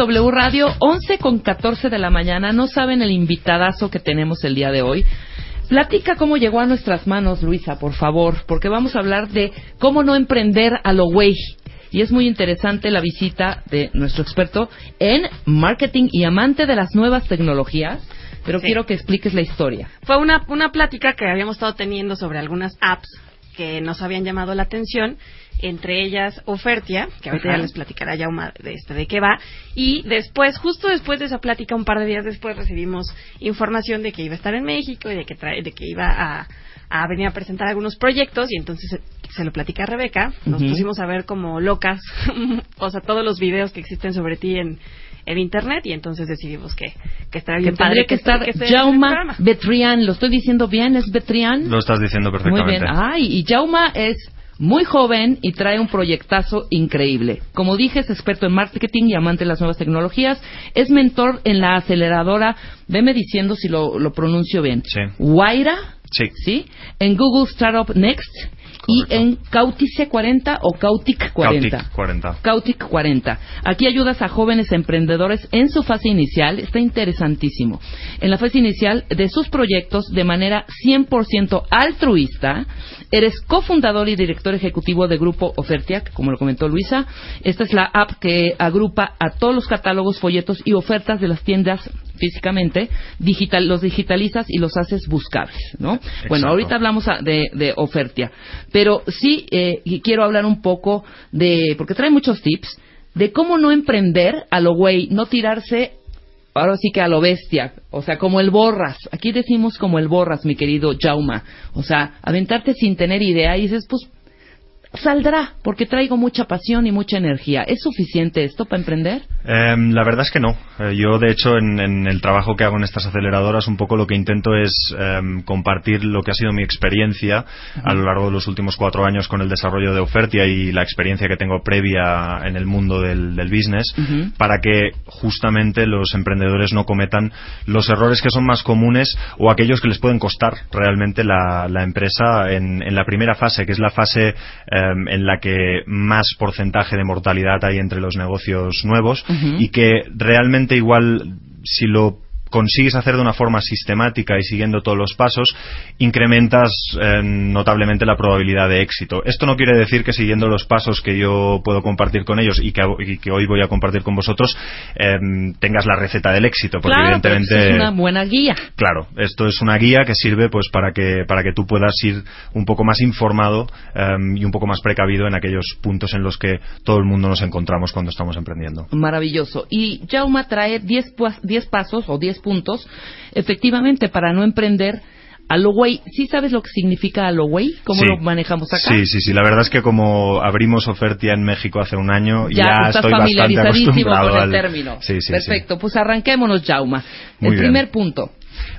W Radio, 11 con 14 de la mañana. No saben el invitadazo que tenemos el día de hoy. Platica cómo llegó a nuestras manos, Luisa, por favor, porque vamos a hablar de cómo no emprender a lo güey. Y es muy interesante la visita de nuestro experto en marketing y amante de las nuevas tecnologías. Pero quiero que expliques la historia. Fue una, una plática que habíamos estado teniendo sobre algunas apps que nos habían llamado la atención entre ellas Ofertia, que ahorita ya les platicará ya de, este, de qué va, y después, justo después de esa plática, un par de días después, recibimos información de que iba a estar en México y de que, de que iba a, a venir a presentar algunos proyectos, y entonces se lo platica a Rebeca, nos pusimos a ver como locas, o sea, todos los videos que existen sobre ti en, en internet y entonces decidimos que, que estaría bien padre que, estar Jauma Betrián, lo estoy diciendo bien, es Betrián. Lo estás diciendo perfectamente. Muy bien. Ay, y Jauma es muy joven y trae un proyectazo increíble. Como dije, es experto en marketing y amante de las nuevas tecnologías. Es mentor en la aceleradora, veme diciendo si lo, lo pronuncio bien. Sí. Waira. Sí. ¿Sí? En Google Startup Next y en Cautice 40 o Cautic 40. Cautic 40. Cautic 40. Aquí ayudas a jóvenes emprendedores en su fase inicial, está interesantísimo. En la fase inicial de sus proyectos de manera 100% altruista, eres cofundador y director ejecutivo de Grupo Ofertiac, como lo comentó Luisa. Esta es la app que agrupa a todos los catálogos, folletos y ofertas de las tiendas físicamente, digital, los digitalizas y los haces buscables, ¿no? Bueno, ahorita hablamos de, de Ofertia. Pero sí eh, quiero hablar un poco de, porque trae muchos tips, de cómo no emprender a lo güey, no tirarse ahora sí que a lo bestia, o sea, como el borras. Aquí decimos como el borras, mi querido Jauma. O sea, aventarte sin tener idea y dices, pues saldrá, porque traigo mucha pasión y mucha energía. ¿Es suficiente esto para emprender? Em, la verdad es que no. Eh, yo, de hecho, en, el trabajo que hago en estas aceleradoras, un poco lo que intento es em, compartir lo que ha sido mi experiencia a lo largo de los últimos cuatro años con el desarrollo de Ofertia y la experiencia que tengo previa en el mundo del, business, para que justamente los emprendedores no cometan los errores que son más comunes o aquellos que les pueden costar realmente la, empresa en, la primera fase, que es la fase en la que más porcentaje de mortalidad hay entre los negocios nuevos y que realmente igual si lo consigues hacer de una forma sistemática y siguiendo todos los pasos, incrementas eh, notablemente la probabilidad de éxito. Esto no quiere decir que siguiendo los pasos que yo puedo compartir con ellos y que, hoy voy a compartir con vosotros, em, tengas la receta del éxito, porque evidentemente es una buena guía. Claro, esto es una guía que sirve pues para que para que tú puedas ir un poco más informado em, y un poco más precavido en aquellos puntos en los que todo el mundo nos encontramos cuando estamos emprendiendo. Maravilloso. Y Jauma trae 10 pasos o 10 puntos, efectivamente, para no emprender a lo güey. ¿Sí sabes lo que significa a lo güey? ¿Cómo lo manejamos acá? Sí, sí, sí. La verdad es que como abrimos Ofertia en México hace un año, ya, estás estoy familiarizadísimo con el término. Sí, sí, Perfecto. Pues arranquémonos, Jauma. el primer punto.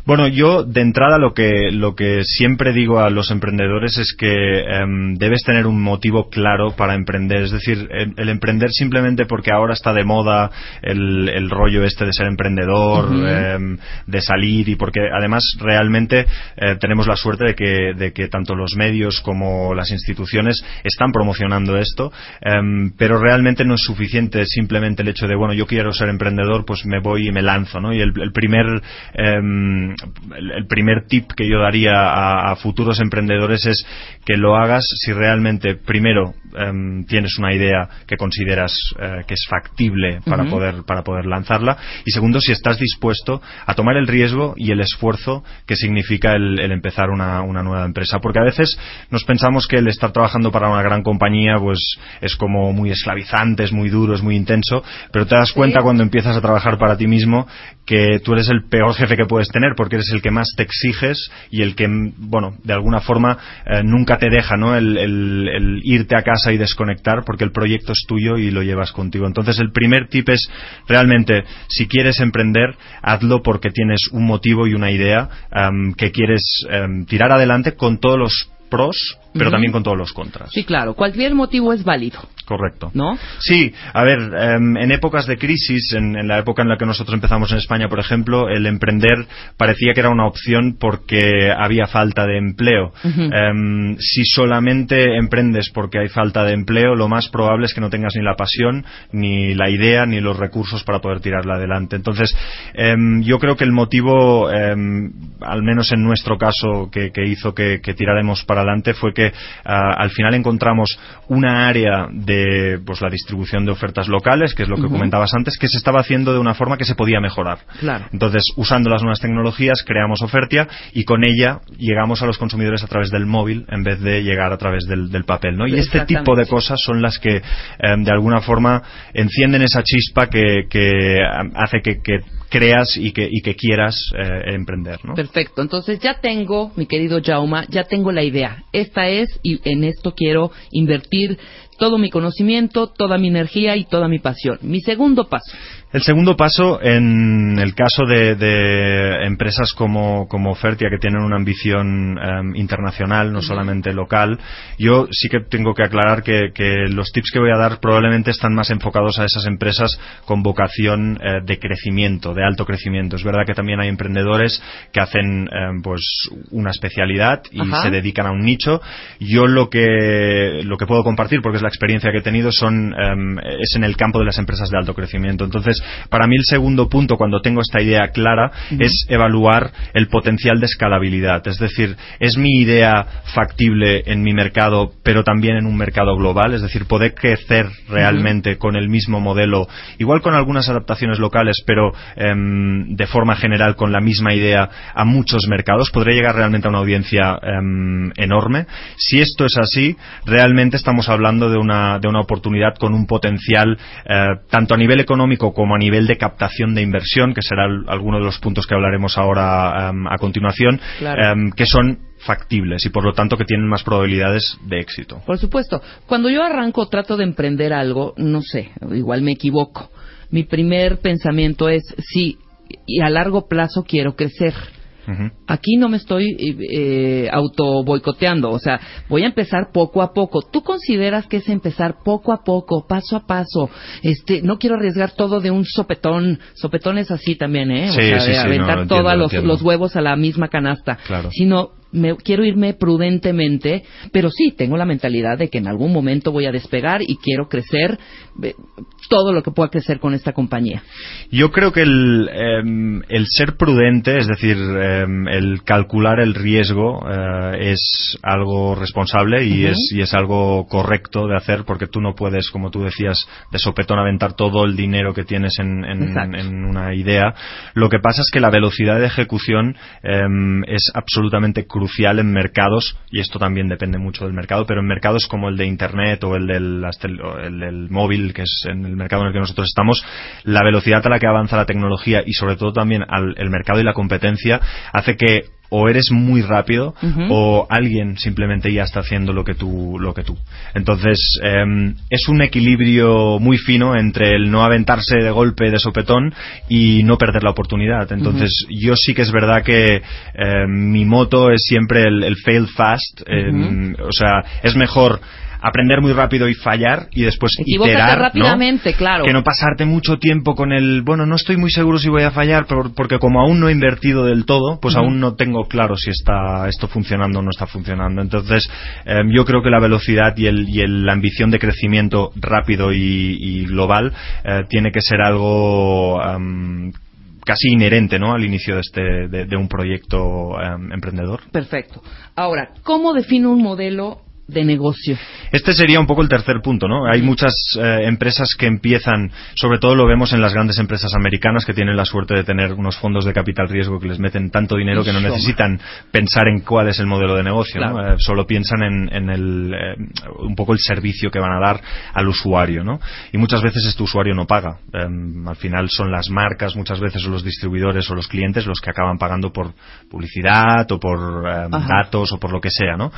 Bueno, yo de entrada lo que, lo que siempre digo a los emprendedores es que em, debes tener un motivo claro para emprender. Es decir, el, emprender simplemente porque ahora está de moda el, rollo este de ser emprendedor, em, de salir y porque además realmente eh, tenemos la suerte de que, de que tanto los medios como las instituciones están promocionando esto, em, pero realmente no es suficiente simplemente el hecho de, bueno, yo quiero ser emprendedor, pues me voy y me lanzo, ¿no? Y el, el primer el primer tip que yo daría a, futuros emprendedores es que lo hagas si realmente, primero, em, tienes una idea que consideras eh, que es factible para, poder, para poder lanzarla. Y segundo, si estás dispuesto a tomar el riesgo y el esfuerzo que significa el, empezar una, una, nueva empresa. Porque a veces nos pensamos que el estar trabajando para una gran compañía pues es como muy esclavizante, es muy duro, es muy intenso, pero te das cuenta cuando empiezas a trabajar para ti mismo que tú eres el peor jefe que puedes tener porque eres el que más te exiges y el que, bueno, de alguna forma eh, nunca te deja, ¿no? El, el, irte a casa y desconectar porque el proyecto es tuyo y lo llevas contigo. Entonces el primer tip es realmente si quieres emprender, hazlo porque tienes un motivo y una idea que quieres tirar adelante con todos los pros pero también con todos los contras. Sí, claro. Cualquier motivo es válido. Correcto. ¿No? Sí, a ver, em, en épocas de crisis, en, la época en la que nosotros empezamos en España, por ejemplo, el emprender parecía que era una opción porque había falta de empleo. Em, si solamente emprendes porque hay falta de empleo, lo más probable es que no tengas ni la pasión, ni la idea, ni los recursos para poder tirarla adelante. Entonces, em, yo creo que el motivo, al menos en nuestro caso, que, hizo que, que tiráramos para adelante fue que Ah, al final encontramos una área de pues la distribución de ofertas locales, que es lo que comentabas antes, que se estaba haciendo de una forma que se podía mejorar. Entonces, usando las nuevas tecnologías, creamos Ofertia y con ella llegamos a los consumidores a través del móvil en vez de llegar a través del, papel. ¿no? Y este tipo de cosas son las que, em, de alguna forma, encienden esa chispa que, hace que, creas y que, y que quieras eh, emprender. ¿no? Perfecto. Entonces ya tengo, mi querido Jauma, ya tengo la idea. Esta es y en esto quiero invertir todo mi conocimiento, toda mi energía y toda mi pasión. Mi segundo paso. El segundo paso, en el caso de, empresas como, como, Fertia, que tienen una ambición em, internacional, no solamente local, yo sí que tengo que aclarar que, los tips que voy a dar probablemente están más enfocados a esas empresas con vocación eh, de crecimiento, de alto crecimiento. Es verdad que también hay emprendedores que hacen em, pues una especialidad y se dedican a un nicho. Yo lo que, lo que puedo compartir, porque es la experiencia que he tenido, son, em, es en el campo de las empresas de alto crecimiento. Entonces, para mí el segundo punto, cuando tengo esta idea clara, es evaluar el potencial de escalabilidad. Es decir, ¿es mi idea factible en mi mercado, pero también en un mercado global? Es decir, poder crecer realmente con el mismo modelo, igual con algunas adaptaciones locales, pero em, de forma general con la misma idea a muchos mercados. ¿Podré llegar realmente a una audiencia em, enorme? Si esto es así, realmente estamos hablando de una, de una oportunidad con un potencial eh, tanto a nivel económico como a nivel de captación de inversión, que será alguno de los puntos que hablaremos ahora em, a continuación, em, que son factibles y por lo tanto que tienen más probabilidades de éxito. Por supuesto. Cuando yo arranco, trato de emprender algo, no sé, igual me equivoco. Mi primer pensamiento es, sí, y a largo plazo quiero crecer Aquí no me estoy eh, auto boicoteando, o sea, voy a empezar poco a poco. ¿Tú consideras que es empezar poco a poco, paso a paso? Este, no quiero arriesgar todo de un sopetón. Sopetón es así también, ¿eh? o sea, de aventar todos los, los, huevos a la misma canasta. Claro. Sino me, quiero irme prudentemente, pero sí, tengo la mentalidad de que en algún momento voy a despegar y quiero crecer eh, todo lo que pueda crecer con esta compañía. Yo creo que el, em, el ser prudente, es decir, em, el calcular el riesgo, eh, es algo responsable y, es, y es algo correcto de hacer porque tú no puedes, como tú decías, de sopetón aventar todo el dinero que tienes en, en, una idea. Lo que pasa es que la velocidad de ejecución em, es absolutamente crucial crucial en mercados, y esto también depende mucho del mercado, pero en mercados como el de Internet o el del, el del móvil, que es en el mercado en el que nosotros estamos, la velocidad a la que avanza la tecnología y sobre todo también al, el mercado y la competencia hace que o eres muy rápido o alguien simplemente ya está haciendo lo que tú lo que tú. Entonces em, es un equilibrio muy fino entre el no aventarse de golpe de sopetón y no perder la oportunidad. Entonces yo sí que es verdad que em, mi moto es siempre el, fail fast em, o sea es mejor aprender muy rápido y fallar y después iterar, rápidamente, claro. Que no pasarte mucho tiempo con el, bueno, no estoy muy seguro si voy a fallar, pero, porque como aún no he invertido del todo, pues aún no tengo claro si está esto funcionando o no está funcionando. Entonces, em, yo creo que la velocidad y, el, y la ambición de crecimiento rápido y, global eh, tiene que ser algo em, casi inherente ¿no? al inicio de, este, de, un proyecto em, emprendedor. Perfecto. Ahora, ¿cómo defino un modelo de negocio. Este sería un poco el tercer punto, ¿no? Hay muchas eh, empresas que empiezan, sobre todo lo vemos en las grandes empresas americanas que tienen la suerte de tener unos fondos de capital riesgo que les meten tanto dinero que no necesitan pensar en cuál es el modelo de negocio, ¿no? Eh, solo piensan en, el, eh, un poco el servicio que van a dar al usuario, ¿no? Y muchas veces este usuario no paga. Em, al final son las marcas, muchas veces son los distribuidores o los clientes los que acaban pagando por publicidad o por em, datos o por lo que sea, ¿no?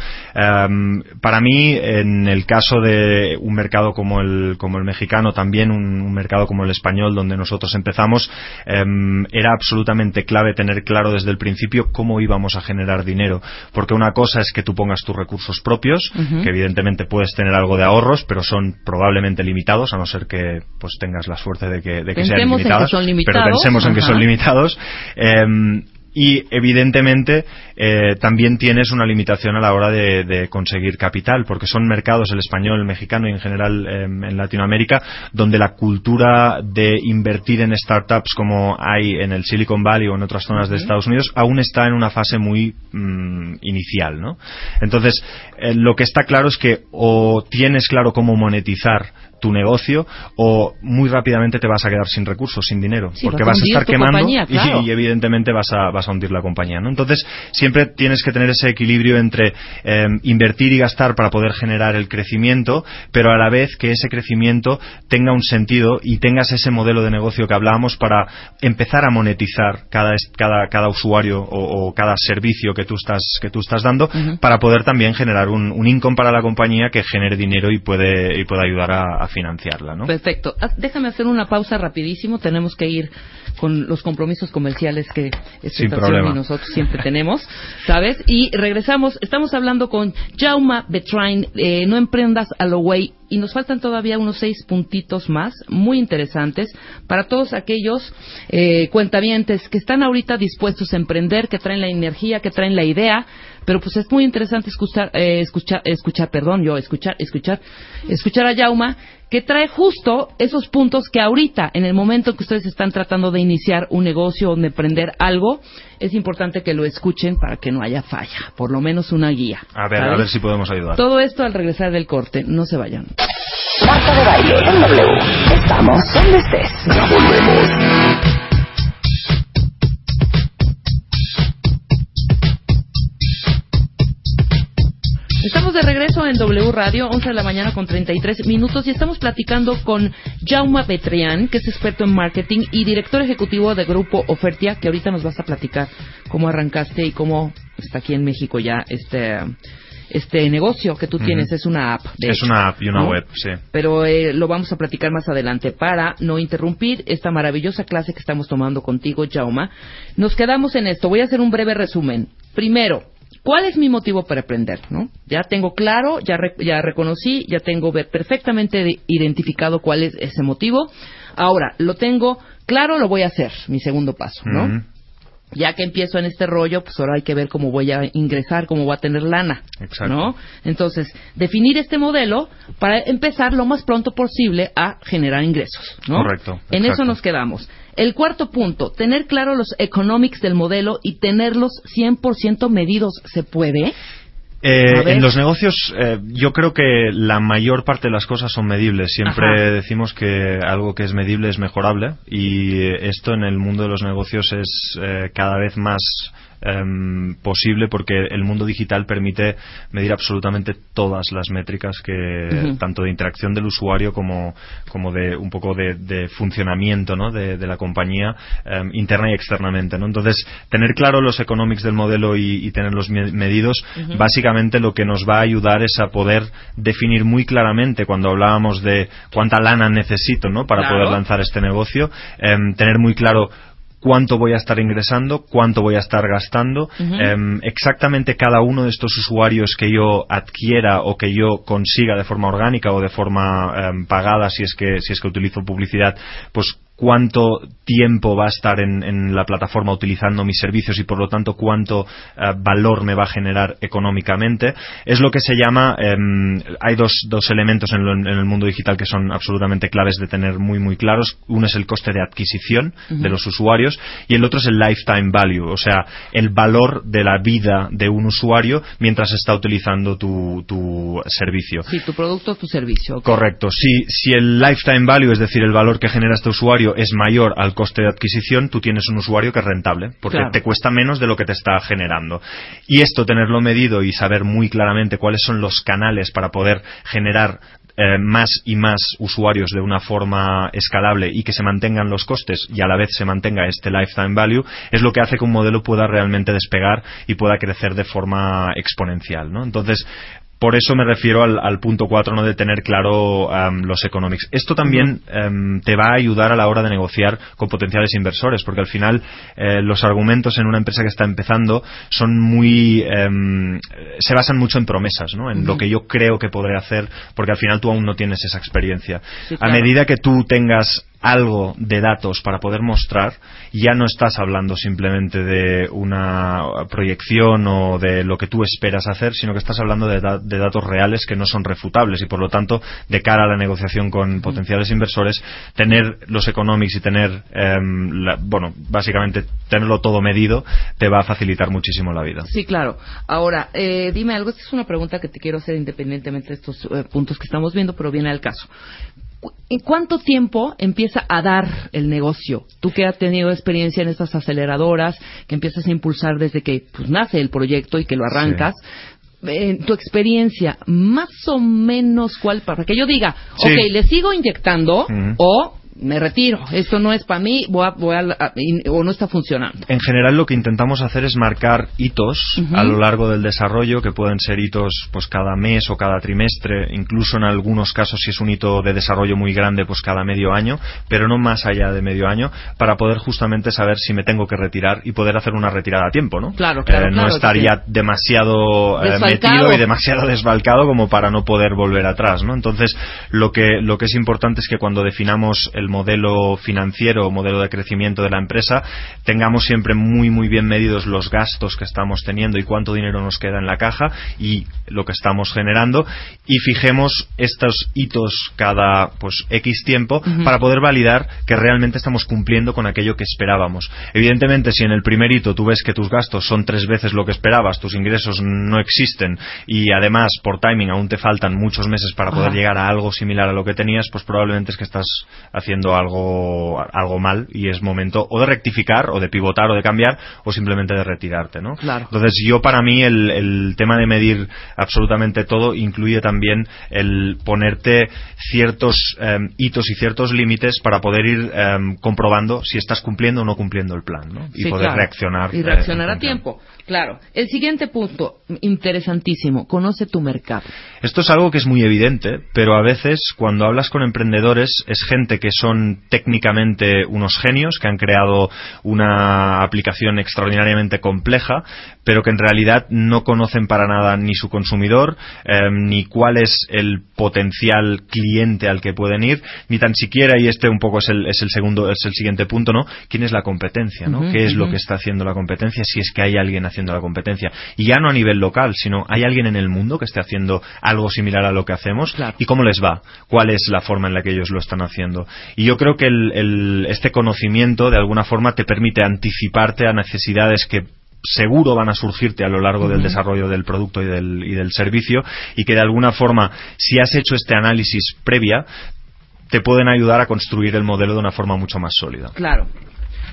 Para mí, en el caso de un mercado como el, como el mexicano, también un, mercado como el español, donde nosotros empezamos, em, era absolutamente clave tener claro desde el principio cómo íbamos a generar dinero. Porque una cosa es que tú pongas tus recursos propios, que evidentemente puedes tener algo de ahorros, pero son probablemente limitados, a no ser que pues tengas la suerte de que, de que sean limitados. Pero pensemos en que son limitados. Em, y evidentemente eh, también tienes una limitación a la hora de, conseguir capital porque son mercados el español el mexicano y en general em, en Latinoamérica donde la cultura de invertir en startups como hay en el Silicon Valley o en otras zonas de Estados Unidos aún está en una fase muy mm, inicial ¿no? entonces eh, lo que está claro es que o tienes claro cómo monetizar tu negocio o muy rápidamente te vas a quedar sin recursos, sin dinero, porque vas a, estar quemando y, evidentemente vas a, vas a hundir la compañía. ¿no? Entonces, siempre tienes que tener ese equilibrio entre eh, invertir y gastar para poder generar el crecimiento, pero a la vez que ese crecimiento tenga un sentido y tengas ese modelo de negocio que hablábamos para empezar a monetizar cada, cada, cada usuario o, cada servicio que tú estás, que tú estás dando para poder también generar un, un income para la compañía que genere dinero y puede, y pueda ayudar a, a financiarla, ¿no? Perfecto. Ah, déjame hacer una pausa rapidísimo. Tenemos que ir con los compromisos comerciales que esta y nosotros siempre tenemos, ¿sabes? Y regresamos. Estamos hablando con Jauma Betrain, eh, No emprendas a lo way y nos faltan todavía unos seis puntitos más muy interesantes para todos aquellos eh, cuentavientes que están ahorita dispuestos a emprender, que traen la energía, que traen la idea, pero pues es muy interesante escuchar, eh, escuchar, escuchar, perdón, yo escuchar, escuchar, escuchar a Yauma, que trae justo esos puntos que ahorita, en el momento en que ustedes están tratando de iniciar un negocio o de emprender algo, es importante que lo escuchen para que no haya falla, por lo menos una guía. A ver, a ver si podemos ayudar. Todo esto al regresar del corte, no se vayan. Marta de baile en W. Estamos donde estés. Ya volvemos. Estamos de regreso en W Radio, 11 de la mañana con 33 minutos, y estamos platicando con Jauma Betrián, que es experto en marketing y director ejecutivo de Grupo Ofertia, que ahorita nos vas a platicar cómo arrancaste y cómo está aquí en México ya este este negocio que tú tienes es una app. es una app y una web, sí. Pero eh, lo vamos a platicar más adelante para no interrumpir esta maravillosa clase que estamos tomando contigo, Jauma. Nos quedamos en esto. Voy a hacer un breve resumen. Primero, ¿Cuál es mi motivo para aprender? ¿no? Ya tengo claro, ya, ya reconocí, ya tengo perfectamente identificado cuál es ese motivo. Ahora, lo tengo claro, lo voy a hacer, mi segundo paso, ¿no? Ya que empiezo en este rollo, pues ahora hay que ver cómo voy a ingresar, cómo voy a tener lana, ¿no? Entonces, definir este modelo para empezar lo más pronto posible a generar ingresos, ¿no? Correcto. En eso nos quedamos. El cuarto punto, tener claro los economics del modelo y tenerlos 100% medidos, ¿se puede? Eh, en los negocios, eh, yo creo que la mayor parte de las cosas son medibles. Siempre decimos que algo que es medible es mejorable y eh, esto en el mundo de los negocios es cada vez más Em, posible porque el mundo digital permite medir absolutamente todas las métricas que tanto de interacción del usuario como, como de un poco de, funcionamiento ¿no? de, la compañía em, interna y externamente ¿no? entonces tener claro los economics del modelo y, tenerlos medidos básicamente lo que nos va a ayudar es a poder definir muy claramente cuando hablábamos de cuánta lana necesito ¿no? para poder lanzar este negocio em, tener muy claro cuánto voy a estar ingresando, cuánto voy a estar gastando, em, exactamente cada uno de estos usuarios que yo adquiera o que yo consiga de forma orgánica o de forma em, pagada si es que si es que utilizo publicidad, pues cuánto tiempo va a estar en, la plataforma utilizando mis servicios y por lo tanto cuánto eh, valor me va a generar económicamente. Es lo que se llama, em, hay dos, dos elementos en, el mundo digital que son absolutamente claves de tener muy muy claros. Uno es el coste de adquisición de los usuarios y el otro es el lifetime value, o sea, el valor de la vida de un usuario mientras está utilizando tu, tu servicio. Sí, tu producto o tu servicio. Correcto. Si, si el lifetime value, es decir, el valor que genera este usuario es mayor al coste de adquisición, tú tienes un usuario que es rentable, porque te cuesta menos de lo que te está generando. Y esto, tenerlo medido y saber muy claramente cuáles son los canales para poder generar eh, más y más usuarios de una forma escalable y que se mantengan los costes y a la vez se mantenga este lifetime value es lo que hace que un modelo pueda realmente despegar y pueda crecer de forma exponencial. ¿no? Entonces, por eso me refiero al, punto 4, ¿no? de tener claro los economics. Esto también em, te va a ayudar a la hora de negociar con potenciales inversores, porque al final eh, los argumentos en una empresa que está empezando son muy. Em, se basan mucho en promesas, ¿no? en lo que yo creo que podré hacer, porque al final tú aún no tienes esa experiencia. A medida que tú tengas algo de datos para poder mostrar, ya no estás hablando simplemente de una proyección o de lo que tú esperas hacer, sino que estás hablando de, datos reales que no son refutables y por lo tanto, de cara a la negociación con potenciales inversores, tener los economics y tener, em, bueno, básicamente tenerlo todo medido te va a facilitar muchísimo la vida. Sí, claro. Ahora, eh, dime algo, esta es una pregunta que te quiero hacer independientemente de estos eh, puntos que estamos viendo, pero viene al caso. ¿En cuánto tiempo empieza a dar el negocio? Tú que has tenido experiencia en estas aceleradoras, que empiezas a impulsar desde que pues, nace el proyecto y que lo arrancas, en tu experiencia, más o menos cuál, para que yo diga, ok, le sigo inyectando o me retiro, esto no es para mí, voy o no está funcionando. En general lo que intentamos hacer es marcar hitos a lo largo del desarrollo, que pueden ser hitos pues cada mes o cada trimestre, incluso en algunos casos si es un hito de desarrollo muy grande, pues cada medio año, pero no más allá de medio año, para poder justamente saber si me tengo que retirar y poder hacer una retirada a tiempo, ¿no? Claro, claro. Eh, no estaría demasiado eh, metido y demasiado desbalcado como para no poder volver atrás, ¿no? Entonces, lo que, lo que es importante es que cuando definamos el modelo financiero o modelo de crecimiento de la empresa, tengamos siempre muy, muy bien medidos los gastos que estamos teniendo y cuánto dinero nos queda en la caja y lo que estamos generando y fijemos estos hitos cada pues X tiempo para poder validar que realmente estamos cumpliendo con aquello que esperábamos. Evidentemente, si en el primer hito tú ves que tus gastos son tres veces lo que esperabas, tus ingresos no existen y además por timing aún te faltan muchos meses para poder llegar a algo similar a lo que tenías, pues probablemente es que estás haciendo algo, algo mal y es momento o de rectificar o de pivotar o de cambiar o simplemente de retirarte, ¿no? Entonces yo para mí el, el tema de medir absolutamente todo incluye también el ponerte ciertos em, hitos y ciertos límites para poder ir em, comprobando si estás cumpliendo o no cumpliendo el plan, ¿no? Y poder reaccionar. Y reaccionar eh, a tiempo. Claro. El siguiente punto, interesantísimo, conoce tu mercado. Esto es algo que es muy evidente, pero a veces cuando hablas con emprendedores es gente que son técnicamente unos genios, que han creado una aplicación extraordinariamente compleja, pero que en realidad no conocen para nada ni su consumidor, em, ni cuál es el potencial cliente al que pueden ir, ni tan siquiera, y este un poco es el, es el segundo, es el siguiente punto, ¿no? ¿Quién es la competencia, ¿no? ¿Qué es lo que está haciendo la competencia? Si es que hay alguien haciendo la competencia. Y ya no a nivel local, sino hay alguien en el mundo que esté haciendo algo similar a lo que hacemos y cómo les va, cuál es la forma en la que ellos lo están haciendo. Y yo creo que este conocimiento de alguna forma te permite anticiparte a necesidades que seguro van a surgirte a lo largo del desarrollo del producto y del, y del servicio y que de alguna forma si has hecho este análisis previa te pueden ayudar a construir el modelo de una forma mucho más sólida. Claro.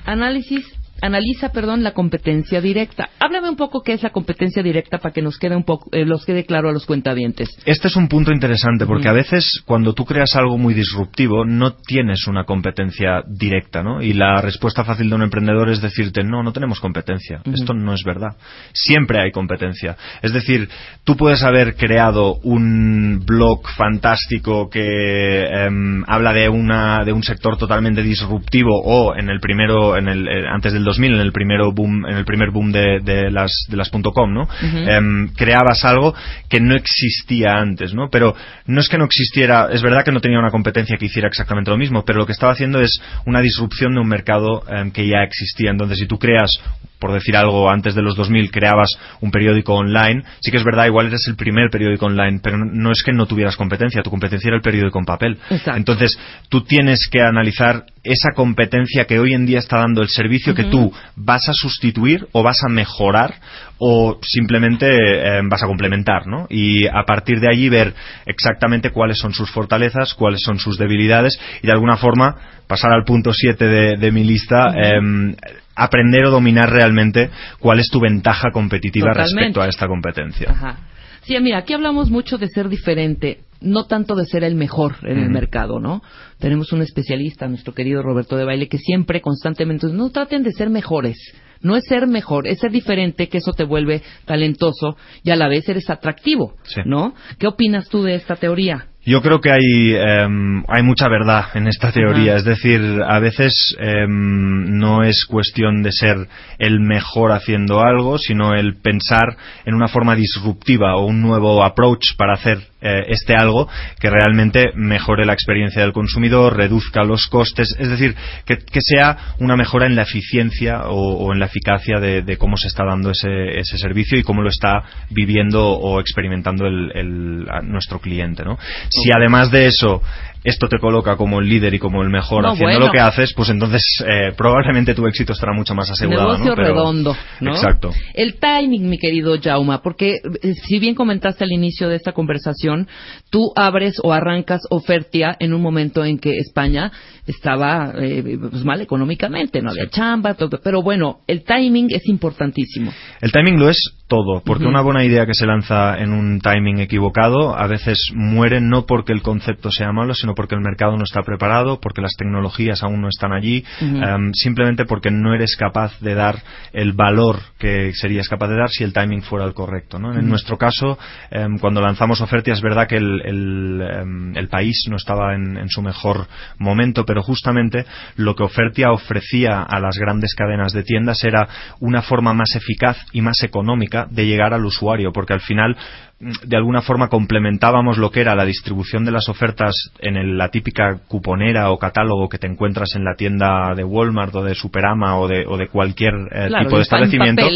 Análisis analiza, perdón, la competencia directa. Háblame un poco qué es la competencia directa para que nos quede un poco, eh, los quede claro a los cuentavientes. Este es un punto interesante porque a veces cuando tú creas algo muy disruptivo no tienes una competencia directa, ¿no? Y la respuesta fácil de un emprendedor es decirte no, no tenemos competencia. Esto no es verdad. Siempre hay competencia. Es decir, tú puedes haber creado un blog fantástico que em, habla de una de un sector totalmente disruptivo o en el primero, en el eh, antes del 2000, en el, primero boom, en el primer boom de, de las, de las .com, ¿no? Em, creabas algo que no existía antes, ¿no? Pero no es que no existiera, es verdad que no tenía una competencia que hiciera exactamente lo mismo, pero lo que estaba haciendo es una disrupción de un mercado em, que ya existía. Entonces, si tú creas por decir algo, antes de los 2000 creabas un periódico online, sí que es verdad, igual eres el primer periódico online, pero no es que no tuvieras competencia, tu competencia era el periódico en papel. Entonces, tú tienes que analizar esa competencia que hoy en día está dando el servicio que tú vas a sustituir o vas a mejorar o simplemente eh, vas a complementar, ¿no? Y a partir de allí ver exactamente cuáles son sus fortalezas, cuáles son sus debilidades y de alguna forma pasar al punto 7 de, mi lista, em, aprender o dominar realmente cuál es tu ventaja competitiva respecto a esta competencia. Ajá. Sí, mira, aquí hablamos mucho de ser diferente, no tanto de ser el mejor en el mercado, ¿no? Tenemos un especialista, nuestro querido Roberto de Baile, que siempre, constantemente, no traten de ser mejores. No es ser mejor, es ser diferente, que eso te vuelve talentoso y a la vez eres atractivo, ¿no? ¿Qué opinas tú de esta teoría? Yo creo que hay, em, hay mucha verdad en esta teoría. Es decir, a veces em, no es cuestión de ser el mejor haciendo algo, sino el pensar en una forma disruptiva o un nuevo approach para hacer eh, este algo que realmente mejore la experiencia del consumidor, reduzca los costes, es decir, que, sea una mejora en la eficiencia o, en la eficacia de, cómo se está dando ese, ese, servicio y cómo lo está viviendo o experimentando el, nuestro cliente. ¿no? Si además de eso esto te coloca como el líder y como el mejor haciendo lo que haces, pues entonces eh, probablemente tu éxito estará mucho más asegurado. Negocio redondo, ¿no? Exacto. El timing, mi querido Jauma, porque eh, si bien comentaste al inicio de esta conversación, tú abres o arrancas Ofertia en un momento en que España estaba eh, pues mal económicamente, no había chamba, todo, pero bueno, el timing es importantísimo. El timing lo es todo, porque una buena idea que se lanza en un timing equivocado a veces muere no porque el concepto sea malo, sino porque el mercado no está preparado, porque las tecnologías aún no están allí, em, simplemente porque no eres capaz de dar el valor que serías capaz de dar si el timing fuera el correcto. En nuestro caso, em, cuando lanzamos ofertas, es verdad que el, em, país no estaba en, su mejor momento, pero justamente lo que Ofertia ofrecía a las grandes cadenas de tiendas era una forma más eficaz y más económica de llegar al usuario, porque al final de alguna forma complementábamos lo que era la distribución de las ofertas en la típica cuponera o catálogo que te encuentras en la tienda de Walmart o de Superama o de, o de cualquier eh, tipo de establecimiento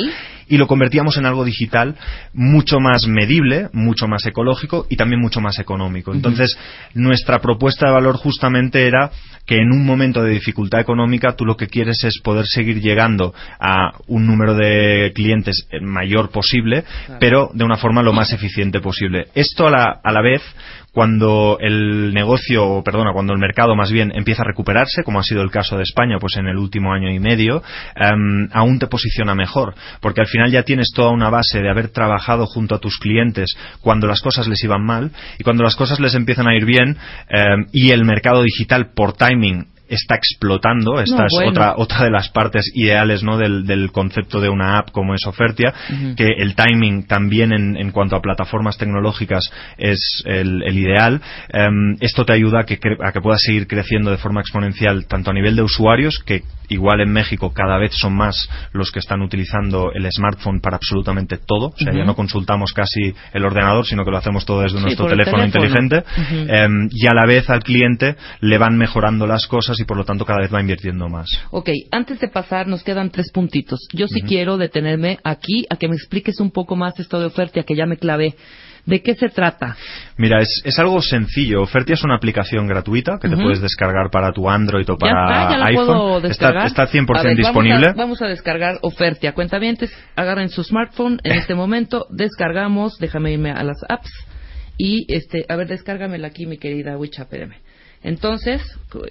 y lo convertíamos en algo digital mucho más medible, mucho más ecológico y también mucho más económico. Entonces, nuestra propuesta de valor justamente era que en un momento de dificultad económica tú lo que quieres es poder seguir llegando a un número de clientes mayor posible, pero de una forma lo más eficiente posible. Esto a la, a la vez cuando el negocio, perdona, cuando el mercado más bien empieza a recuperarse, como ha sido el caso de España, pues en el último año y medio, em, aún te posiciona mejor, porque al final ya tienes toda una base de haber trabajado junto a tus clientes cuando las cosas les iban mal y cuando las cosas les empiezan a ir bien em, y el mercado digital por timing está explotando. Esta es otra, otra de las partes ideales ¿no? del, del concepto de una app como es Ofertia, que el timing también en, en, cuanto a plataformas tecnológicas es el, el ideal. Em, esto te ayuda a que, a que puedas seguir creciendo de forma exponencial tanto a nivel de usuarios, que igual en México cada vez son más los que están utilizando el smartphone para absolutamente todo. O sea, ya no consultamos casi el ordenador, sino que lo hacemos todo desde nuestro teléfono, inteligente. Em, y a la vez al cliente le van mejorando las cosas y por lo tanto cada vez va invirtiendo más. Ok, antes de pasar nos quedan tres puntitos. Yo sí quiero detenerme aquí a que me expliques un poco más esto de oferta que ya me clavé. ¿De qué se trata? Mira, es, es algo sencillo. Ofertia es una aplicación gratuita que te puedes descargar para tu Android o para ya iPhone. Está, está 100% disponible. Vamos a, descargar Ofertia. Cuentavientes, agarren su smartphone en este momento, descargamos, déjame irme a las apps y, este, a ver, descárgamela aquí, mi querida Wicha, espérame. Entonces,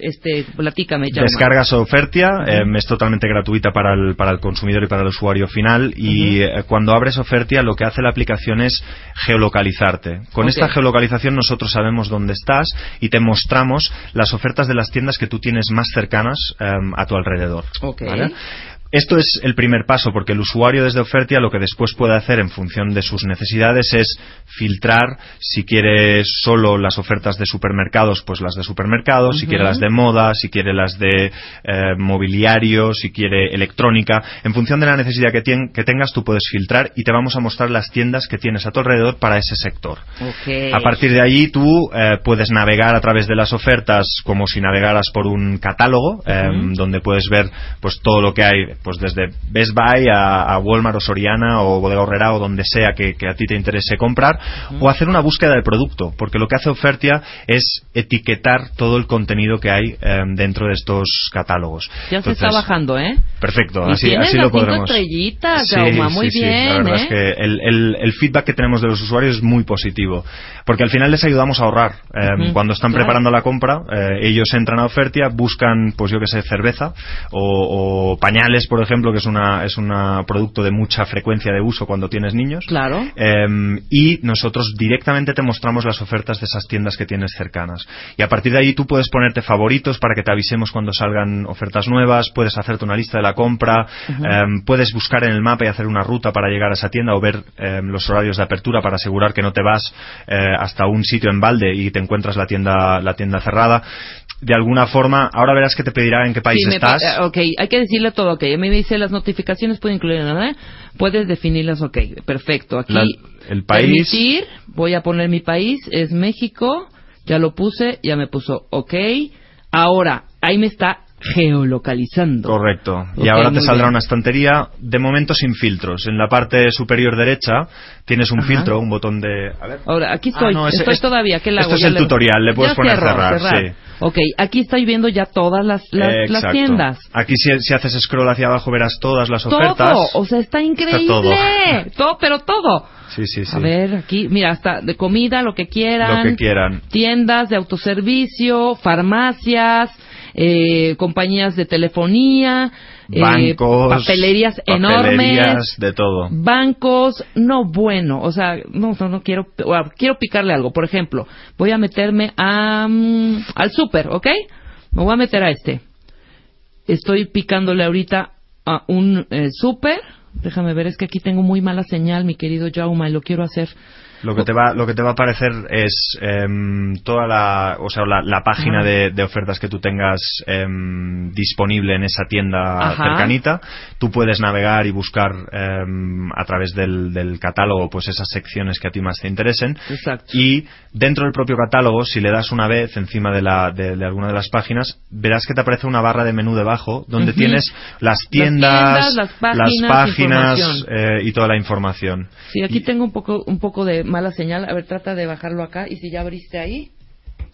este, platícame ya. Descargas Ofertia, em, es totalmente gratuita para el, para el consumidor y para el usuario final. Y eh, cuando abres Ofertia, lo que hace la aplicación es geolocalizarte. Con esta geolocalización, nosotros sabemos dónde estás y te mostramos las ofertas de las tiendas que tú tienes más cercanas em, a tu alrededor. Esto es el primer paso, porque el usuario desde Ofertia lo que después puede hacer en función de sus necesidades es filtrar si quiere solo las ofertas de supermercados, pues las de supermercados, si quiere las de moda, si quiere las de eh, mobiliario, si quiere electrónica. En función de la necesidad que, que, tengas, tú puedes filtrar y te vamos a mostrar las tiendas que tienes a tu alrededor para ese sector. A partir de allí, tú eh, puedes navegar a través de las ofertas como si navegaras por un catálogo, eh, donde puedes ver pues todo lo que hay pues desde Best Buy a, Walmart o Soriana o Bodega Horrera o donde sea que, a ti te interese comprar o hacer una búsqueda del producto porque lo que hace Ofertia es etiquetar todo el contenido que hay em, dentro de estos catálogos ya se está bajando ¿eh? perfecto así, así lo podremos estrellitas sí, muy bien la verdad es ¿eh? que el, el, feedback que tenemos de los usuarios es muy positivo porque al final les ayudamos a ahorrar em, cuando están preparando la compra eh, ellos entran a Ofertia buscan pues yo que sé cerveza o, o pañales por ejemplo, que es un producto de mucha frecuencia de uso cuando tienes niños. Claro. Em, y nosotros directamente te mostramos las ofertas de esas tiendas que tienes cercanas. Y a partir de ahí tú puedes ponerte favoritos para que te avisemos cuando salgan ofertas nuevas, puedes hacerte una lista de la compra, em, puedes buscar en el mapa y hacer una ruta para llegar a esa tienda o ver em, los horarios de apertura para asegurar que no te vas eh, hasta un sitio en balde y te encuentras la tienda la tienda cerrada de alguna forma, ahora verás que te pedirá en qué país estás. Eh, ok, hay que decirle todo, ok. Me dice las notificaciones puede incluir nada, puedes definirlas, ok, perfecto. Aquí, el país. Permitir, voy a poner mi país, es México, ya lo puse, ya me puso ok. Ahora, ahí me está geolocalizando. Correcto. y ahora te saldrá una estantería, de momento sin filtros. En la parte superior derecha tienes un filtro, un botón de... Ahora, aquí ah, estoy, estoy todavía. ¿qué esto es el tutorial, le puedes poner cerrar, Sí. Ok, aquí estoy viendo ya todas las, las, tiendas. Aquí si, si, haces scroll hacia abajo verás todas las ofertas. Todo, o sea, está increíble. todo. pero todo. Sí, sí, sí. A ver, aquí, mira, hasta de comida, lo que quieran. Lo que quieran. Tiendas de autoservicio, farmacias, eh, compañías de telefonía, eh, bancos, papelerías, enormes, de todo. Bancos, no bueno, o sea, no, no, quiero, quiero picarle algo. Por ejemplo, voy a meterme a, mm, al súper, ¿ok? Me voy a meter a este. Estoy picándole ahorita a un eh, súper. Déjame ver, es que aquí tengo muy mala señal, mi querido Jauma, y lo quiero hacer lo que te va, lo que te va a aparecer es em, toda la, o sea, la, página de, ofertas que tú tengas em, disponible en esa tienda cercanita. Tú puedes navegar y buscar em, a través del, catálogo, pues esas secciones que a ti más te interesen. Y dentro del propio catálogo, si le das una vez encima de, la, de, alguna de las páginas, verás que te aparece una barra de menú debajo donde tienes las tiendas, las, páginas, eh, y toda la información. Sí, aquí tengo un poco, un poco de mala señal. A ver, trata de bajarlo acá. Y si ya abriste ahí.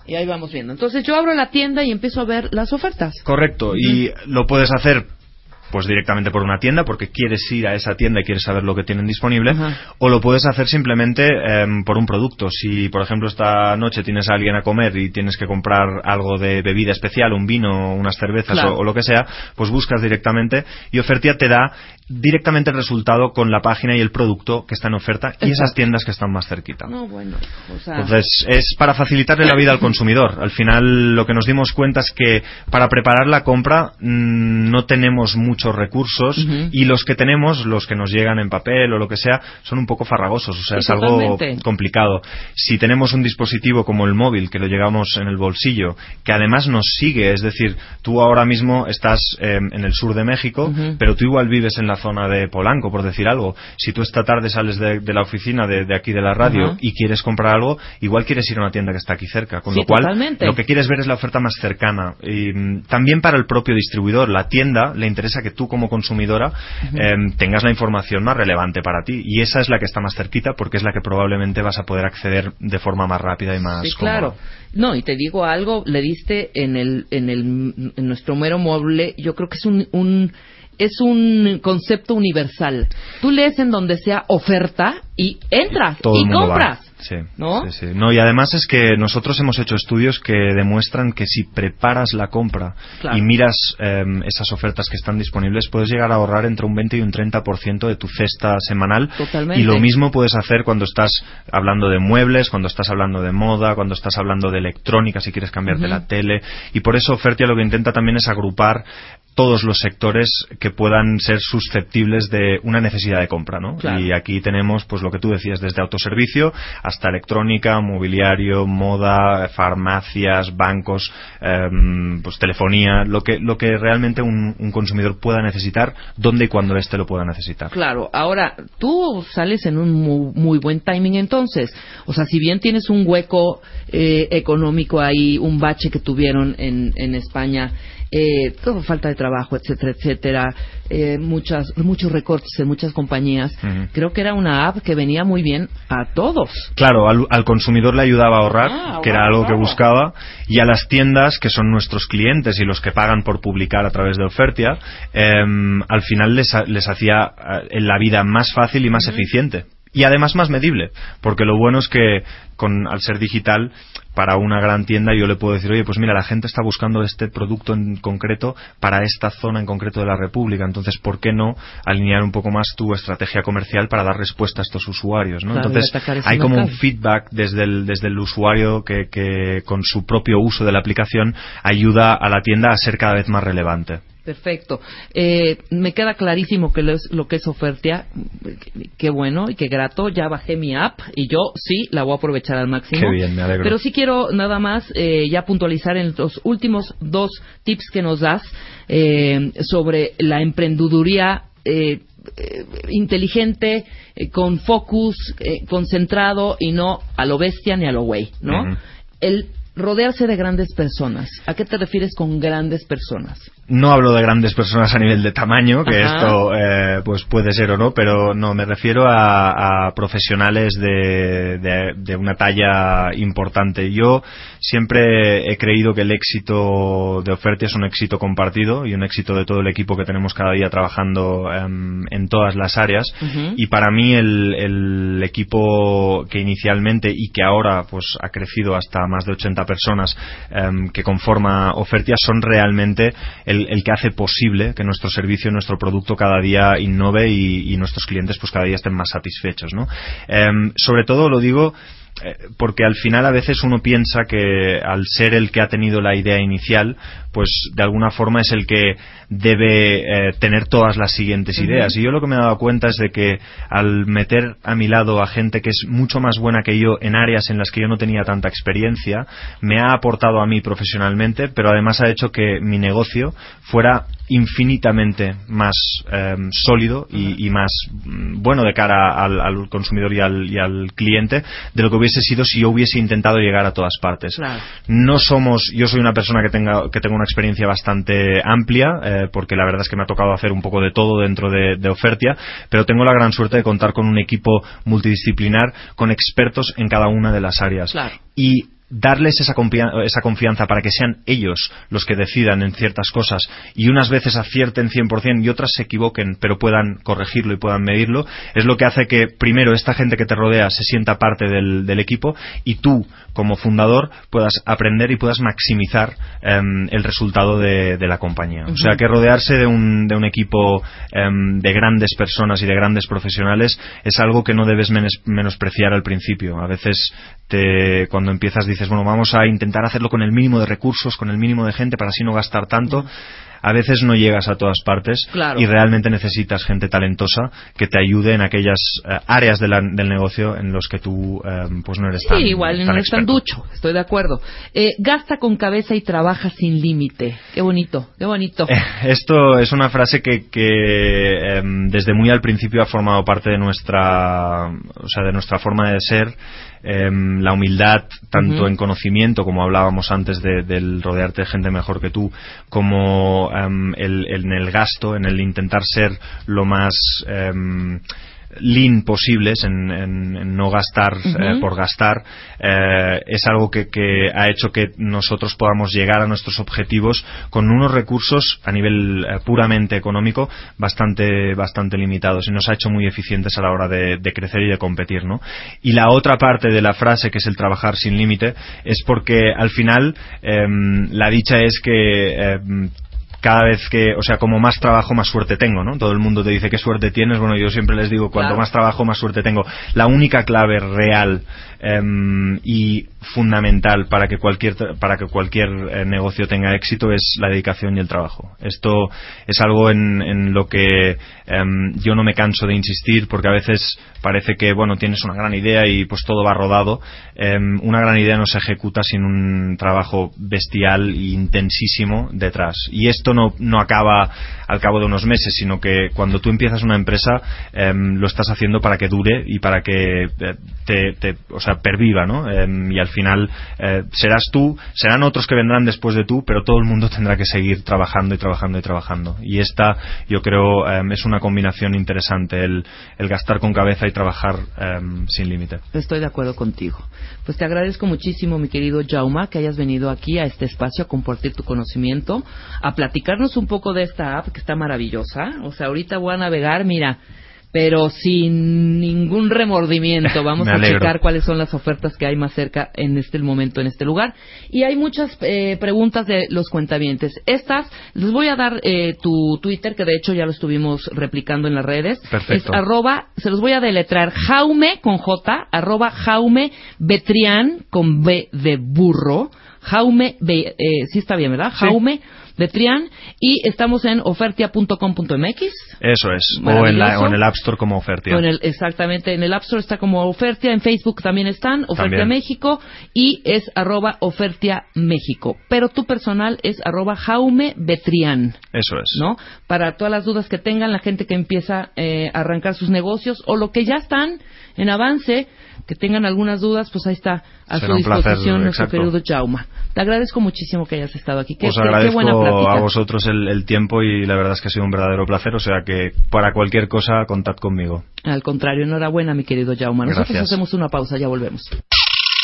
Y ahí vamos viendo. Entonces yo abro la tienda y empiezo a ver las ofertas. Correcto. Y lo puedes hacer pues directamente por una tienda porque quieres ir a esa tienda y quieres saber lo que tienen disponible o lo puedes hacer simplemente em, por un producto si por ejemplo esta noche tienes a alguien a comer y tienes que comprar algo de bebida especial un vino unas cervezas o, lo que sea pues buscas directamente y Ofertia te da directamente el resultado con la página y el producto que está en oferta y esas tiendas que están más cerquita. Entonces es para facilitarle la vida al consumidor. Al final lo que nos dimos cuenta es que para preparar la compra mm, no tenemos mucho muchos recursos y los que tenemos, los que nos llegan en papel o lo que sea, son un poco farragosos, o sea, es algo complicado. Si tenemos un dispositivo como el móvil, que lo llegamos en el bolsillo, que además nos sigue, es decir, tú ahora mismo estás em, en el sur de México, pero tú igual vives en la zona de Polanco, por decir algo. Si tú esta tarde sales de, la oficina de, aquí de la radio y quieres comprar algo, igual quieres ir a una tienda que está aquí cerca, con lo cual lo que quieres ver es la oferta más cercana. Y, mm, también para el propio distribuidor, la tienda le interesa que tú como consumidora em, tengas la información más relevante para ti. Y esa es la que está más cerquita porque es la que probablemente vas a poder acceder de forma más rápida y más sí, claro. No, y te digo algo, le diste en, el, en, el, en nuestro mero mueble, yo creo que es un, un es un concepto universal. Tú lees en donde sea oferta y entras y compras. Sí, ¿no? Sí, No, y además es que nosotros hemos hecho estudios que demuestran que si preparas la compra y miras em, esas ofertas que están disponibles, puedes llegar a ahorrar entre un 20 y un 30% de tu cesta semanal. Totalmente. Y lo mismo puedes hacer cuando estás hablando de muebles, cuando estás hablando de moda, cuando estás hablando de electrónica, si quieres cambiarte la tele. Y por eso Ofertia lo que intenta también es agrupar todos los sectores que puedan ser susceptibles de una necesidad de compra, ¿no? Y aquí tenemos, pues lo que tú decías, desde autoservicio hasta electrónica, mobiliario, moda, farmacias, bancos, em, pues telefonía, lo que lo que realmente un, consumidor pueda necesitar, donde y cuando éste lo pueda necesitar. Claro. Ahora tú sales en un muy, buen timing, entonces, o sea, si bien tienes un hueco eh, económico ahí, un bache que tuvieron en, en España eh, todo falta de trabajo, etcétera, etcétera, eh, muchas, muchos recortes en muchas compañías. Creo que era una app que venía muy bien a todos. Claro, al, consumidor le ayudaba a ahorrar, ah, que era algo que buscaba, y a las tiendas, que son nuestros clientes y los que pagan por publicar a través de Ofertia, em, al final les, les hacía eh, la vida más fácil y más eficiente y además más medible, porque lo bueno es que con, al ser digital para una gran tienda yo le puedo decir, oye, pues mira, la gente está buscando este producto en concreto para esta zona en concreto de la República, entonces, ¿por qué no alinear un poco más tu estrategia comercial para dar respuesta a estos usuarios? ¿no? entonces, hay como un feedback desde el, desde el usuario que, que con su propio uso de la aplicación ayuda a la tienda a ser cada vez más relevante. Perfecto. Eh, me queda clarísimo que lo, que es Ofertia. Qué bueno y qué grato. Ya bajé mi app y yo sí la voy a aprovechar al máximo. Qué bien, me alegro. Pero sí quiero nada más eh, ya puntualizar en los últimos dos tips que nos das eh, sobre la emprendeduría inteligente, con focus, concentrado y no a lo bestia ni a lo güey, ¿no? El rodearse de grandes personas. ¿A qué te refieres con grandes personas? No hablo de grandes personas a nivel de tamaño, que esto eh, pues puede ser o no, pero no, me refiero a, profesionales de, de, una talla importante. Yo siempre he creído que el éxito de Oferta es un éxito compartido y un éxito de todo el equipo que tenemos cada día trabajando em, en todas las áreas. Y para mí el, el, equipo que inicialmente y que ahora pues ha crecido hasta más de 80 personas em, que conforma Ofertia son realmente el el, que hace posible que nuestro servicio, nuestro producto cada día innove y, nuestros clientes pues cada día estén más satisfechos. ¿no? Em, sobre todo lo digo eh, porque al final a veces uno piensa que al ser el que ha tenido la idea inicial, pues de alguna forma es el que debe eh, tener todas las siguientes ideas. Y yo lo que me he dado cuenta es de que al meter a mi lado a gente que es mucho más buena que yo en áreas en las que yo no tenía tanta experiencia, me ha aportado a mí profesionalmente, pero además ha hecho que mi negocio fuera infinitamente más em, sólido y, más mm, bueno de cara al, consumidor y al, y al, cliente de lo que hubiese sido si yo hubiese intentado llegar a todas partes. No somos, yo soy una persona que tenga que tengo una experiencia bastante amplia eh, porque la verdad es que me ha tocado hacer un poco de todo dentro de, de Ofertia, pero tengo la gran suerte de contar con un equipo multidisciplinar con expertos en cada una de las áreas. Y darles esa, esa, confianza para que sean ellos los que decidan en ciertas cosas y unas veces acierten 100% y otras se equivoquen pero puedan corregirlo y puedan medirlo, es lo que hace que primero esta gente que te rodea se sienta parte del, equipo y tú como fundador puedas aprender y puedas maximizar em, el resultado de, la compañía. O sea que rodearse de un, de un equipo em, de grandes personas y de grandes profesionales es algo que no debes menospreciar al principio. A veces te, cuando empiezas dices, bueno, vamos a intentar hacerlo con el mínimo de recursos, con el mínimo de gente para así no gastar tanto. A veces no llegas a todas partes y realmente necesitas gente talentosa que te ayude en aquellas eh, áreas del negocio en los que tú eh, pues no eres sí, tan igual no eres tan ducho, estoy de acuerdo. Eh, gasta con cabeza y trabaja sin límite. Qué bonito, qué bonito. esto es una frase que, que em, desde muy al principio ha formado parte de nuestra, o sea, de nuestra forma de ser Em, la humildad, tanto en conocimiento, como hablábamos antes de, del rodearte de gente mejor que tú, como em, el, en el gasto, en el intentar ser lo más em, lean posibles, en, no gastar eh, por gastar, eh, es algo que, ha hecho que nosotros podamos llegar a nuestros objetivos con unos recursos a nivel eh, puramente económico bastante, bastante limitados y nos ha hecho muy eficientes a la hora de, crecer y de competir. ¿no? Y la otra parte de la frase, que es el trabajar sin límite, es porque al final em, la dicha es que em, cada vez que, o sea, como más trabajo, más suerte tengo, ¿no? Todo el mundo te dice qué suerte tienes. Bueno, yo siempre les digo, cuanto más trabajo, más suerte tengo. La única clave real em, y fundamental para que cualquier, para que cualquier eh, negocio tenga éxito es la dedicación y el trabajo. Esto es algo en, lo que em, yo no me canso de insistir porque a veces parece que bueno tienes una gran idea y pues todo va rodado. Em, una gran idea no se ejecuta sin un trabajo bestial e intensísimo detrás. Y esto no, no acaba al cabo de unos meses, sino que cuando tú empiezas una empresa em, lo estás haciendo para que dure y para que eh, te, perviva, ¿no? y al final eh, serás tú, serán otros que vendrán después de tú, pero todo el mundo tendrá que seguir trabajando y trabajando y trabajando. Y esta, yo creo, em, es una combinación interesante, el, gastar con cabeza y trabajar em, sin límite. Estoy de acuerdo contigo. Pues te agradezco muchísimo, mi querido Jauma, que hayas venido aquí a este espacio a compartir tu conocimiento, a platicarnos un poco de esta app que está maravillosa. O sea, ahorita voy a navegar, mira, pero sin ningún remordimiento. Vamos a checar cuáles son las ofertas que hay más cerca en este momento, en este lugar. Y hay muchas eh, preguntas de los cuentavientes. Estas, les voy a dar eh, tu Twitter, que de hecho ya lo estuvimos replicando en las redes. Perfecto. Es arroba, se los voy a deletrar, Jaume con J, arroba Jaume Betrián con B de burro. Jaume, eh, sí está bien, ¿verdad? Jaume de Trian y estamos en ofertia.com.mx. Eso es, o en, el App Store como Ofertia. exactamente, en el App Store está como Ofertia, en Facebook también están, Ofertia México y es arroba Ofertia México. Pero tu personal es arroba Jaume Betrián. Eso es. ¿No? Para todas las dudas que tengan, la gente que empieza eh, a arrancar sus negocios o lo que ya están en avance, que tengan algunas dudas, pues ahí está a su disposición nuestro querido Jauma. Te agradezco muchísimo que hayas estado aquí. Qué, Os agradezco a vosotros el, tiempo y la verdad es que ha sido un verdadero placer. O sea que para cualquier cosa, contad conmigo. Al contrario, enhorabuena, mi querido Jauma. Nosotros hacemos una pausa, ya volvemos.